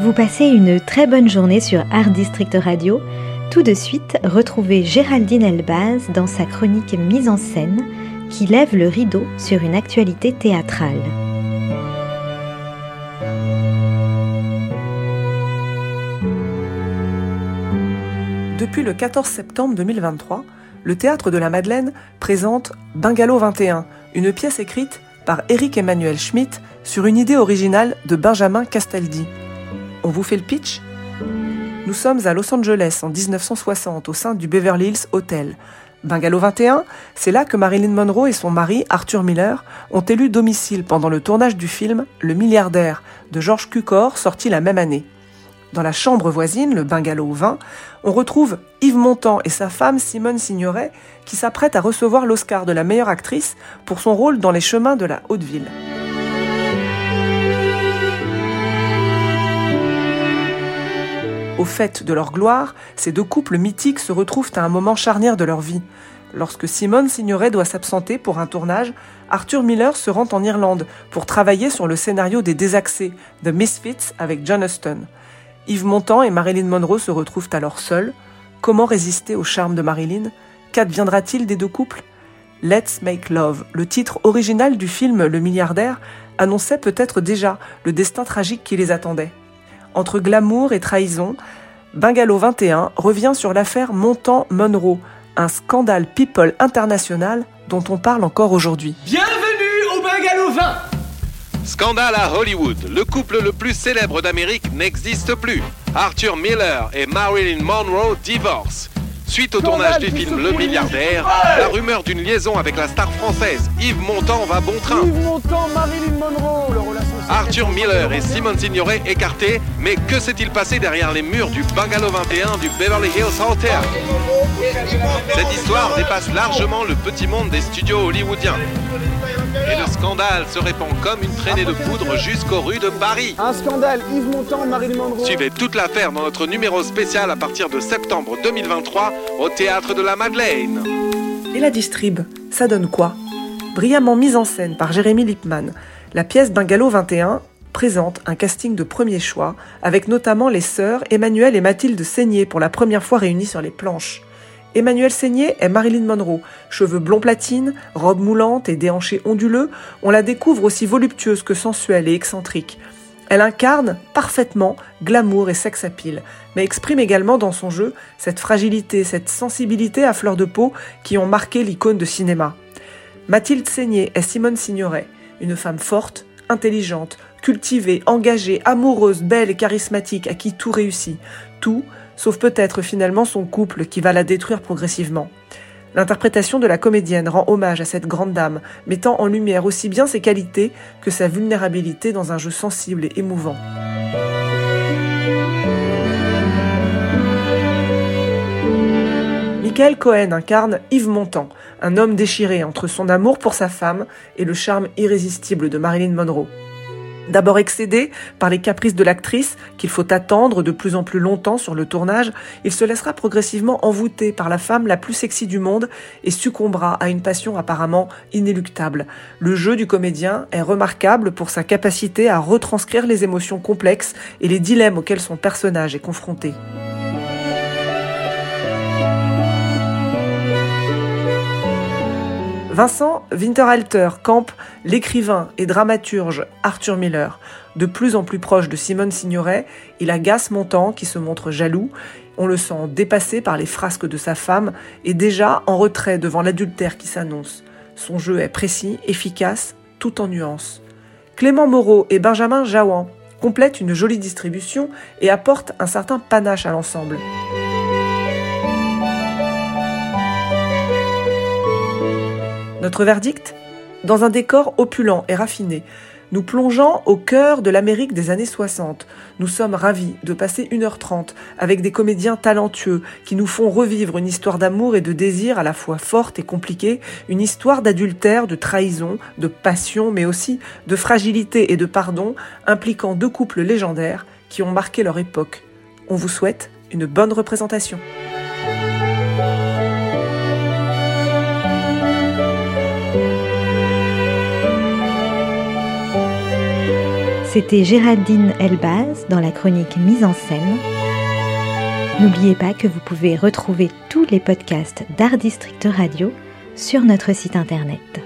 Vous passez une très bonne journée sur Art District Radio. Tout de suite, retrouvez Géraldine Elbaz dans sa chronique Mise en scène qui lève le rideau sur une actualité théâtrale. Depuis le 14 septembre 2023, le Théâtre de la Madeleine présente Bungalow 21, une pièce écrite par Eric Emmanuel Schmitt sur une idée originale de Benjamin Castaldi. On vous fait le pitch? Nous sommes à Los Angeles en 1960 au sein du Beverly Hills Hotel. Bungalow 21, c'est là que Marilyn Monroe et son mari, Arthur Miller, ont élu domicile pendant le tournage du film Le milliardaire de George Cukor, sorti la même année. Dans la chambre voisine, le bungalow 20, on retrouve Yves Montand et sa femme Simone Signoret qui s'apprêtent à recevoir l'Oscar de la meilleure actrice pour son rôle dans Les chemins de la haute Au fait de leur gloire, ces deux couples mythiques se retrouvent à un moment charnière de leur vie. Lorsque Simone Signoret doit s'absenter pour un tournage, Arthur Miller se rend en Irlande pour travailler sur le scénario des Désaxés, The Misfits avec John Huston. Yves Montand et Marilyn Monroe se retrouvent alors seuls. Comment résister au charme de Marilyn? Qu'adviendra-t-il des deux couples? Let's Make Love, le titre original du film Le milliardaire, annonçait peut-être déjà le destin tragique qui les attendait. Entre glamour et trahison, Bungalow 21 revient sur l'affaire Montand-Monroe, un scandale people international dont on parle encore aujourd'hui. Bienvenue au Bungalow 20 Scandale à Hollywood. Le couple le plus célèbre d'Amérique n'existe plus. Arthur Miller et Marilyn Monroe divorcent. Suite au tournage du film Le Milliardaire, la rumeur d'une liaison avec la star française Yves Montand va bon train. Yves Montand, Marilyn Monroe, leur relation Arthur Miller et Simone Signoret écartés, mais que s'est-il passé derrière les murs du Bungalow 21 du Beverly Hills Hotel Cette histoire dépasse largement le petit monde des studios hollywoodiens. Et le scandale se répand comme une traînée de poudre jusqu'aux rues de Paris. Un scandale, Yves Montand, Marilyn Monroe. Suivez toute l'affaire dans notre numéro spécial à partir de septembre 2023 au Théâtre de la Madeleine. Et la distrib, ça donne quoi? Brillamment mise en scène par Jérémy Lippmann, la pièce Bungalow 21 présente un casting de premier choix, avec notamment les sœurs Emmanuel et Mathilde Seigné pour la première fois réunies sur les planches. Emmanuel Seigné est Marilyn Monroe, cheveux blond platine, robe moulante et déhanchés onduleux, on la découvre aussi voluptueuse que sensuelle et excentrique. Elle incarne parfaitement glamour et sex appeal, mais exprime également dans son jeu cette fragilité, cette sensibilité à fleur de peau qui ont marqué l'icône de cinéma. Mathilde Seigné est Simone Signoret, une femme forte, intelligente, cultivée, engagée, amoureuse, belle et charismatique, à qui tout réussit. Tout, sauf peut-être finalement son couple qui va la détruire progressivement. L'interprétation de la comédienne rend hommage à cette grande dame, mettant en lumière aussi bien ses qualités que sa vulnérabilité dans un jeu sensible et émouvant. Michael Cohen incarne Yves Montand, un homme déchiré entre son amour pour sa femme et le charme irrésistible de Marilyn Monroe. D'abord excédé par les caprices de l'actrice, qu'il faut attendre de plus en plus longtemps sur le tournage, il se laissera progressivement envoûter par la femme la plus sexy du monde et succombera à une passion apparemment inéluctable. Le jeu du comédien est remarquable pour sa capacité à retranscrire les émotions complexes et les dilemmes auxquels son personnage est confronté. Vincent Winterhalter campe l'écrivain et dramaturge Arthur Miller. De plus en plus proche de Simone Signoret, il agace Montand qui se montre jaloux. On le sent dépassé par les frasques de sa femme et déjà en retrait devant l'adultère qui s'annonce. Son jeu est précis, efficace, tout en nuances. Clément Moreau et Benjamin Jaouan complètent une jolie distribution et apportent un certain panache à l'ensemble. Notre verdict Dans un décor opulent et raffiné, nous plongeons au cœur de l'Amérique des années 60. Nous sommes ravis de passer 1h30 avec des comédiens talentueux qui nous font revivre une histoire d'amour et de désir à la fois forte et compliquée, une histoire d'adultère, de trahison, de passion, mais aussi de fragilité et de pardon, impliquant deux couples légendaires qui ont marqué leur époque. On vous souhaite une bonne représentation. C'était Géraldine Elbaz dans la chronique Mise en scène. N'oubliez pas que vous pouvez retrouver tous les podcasts d'Art District Radio sur notre site internet.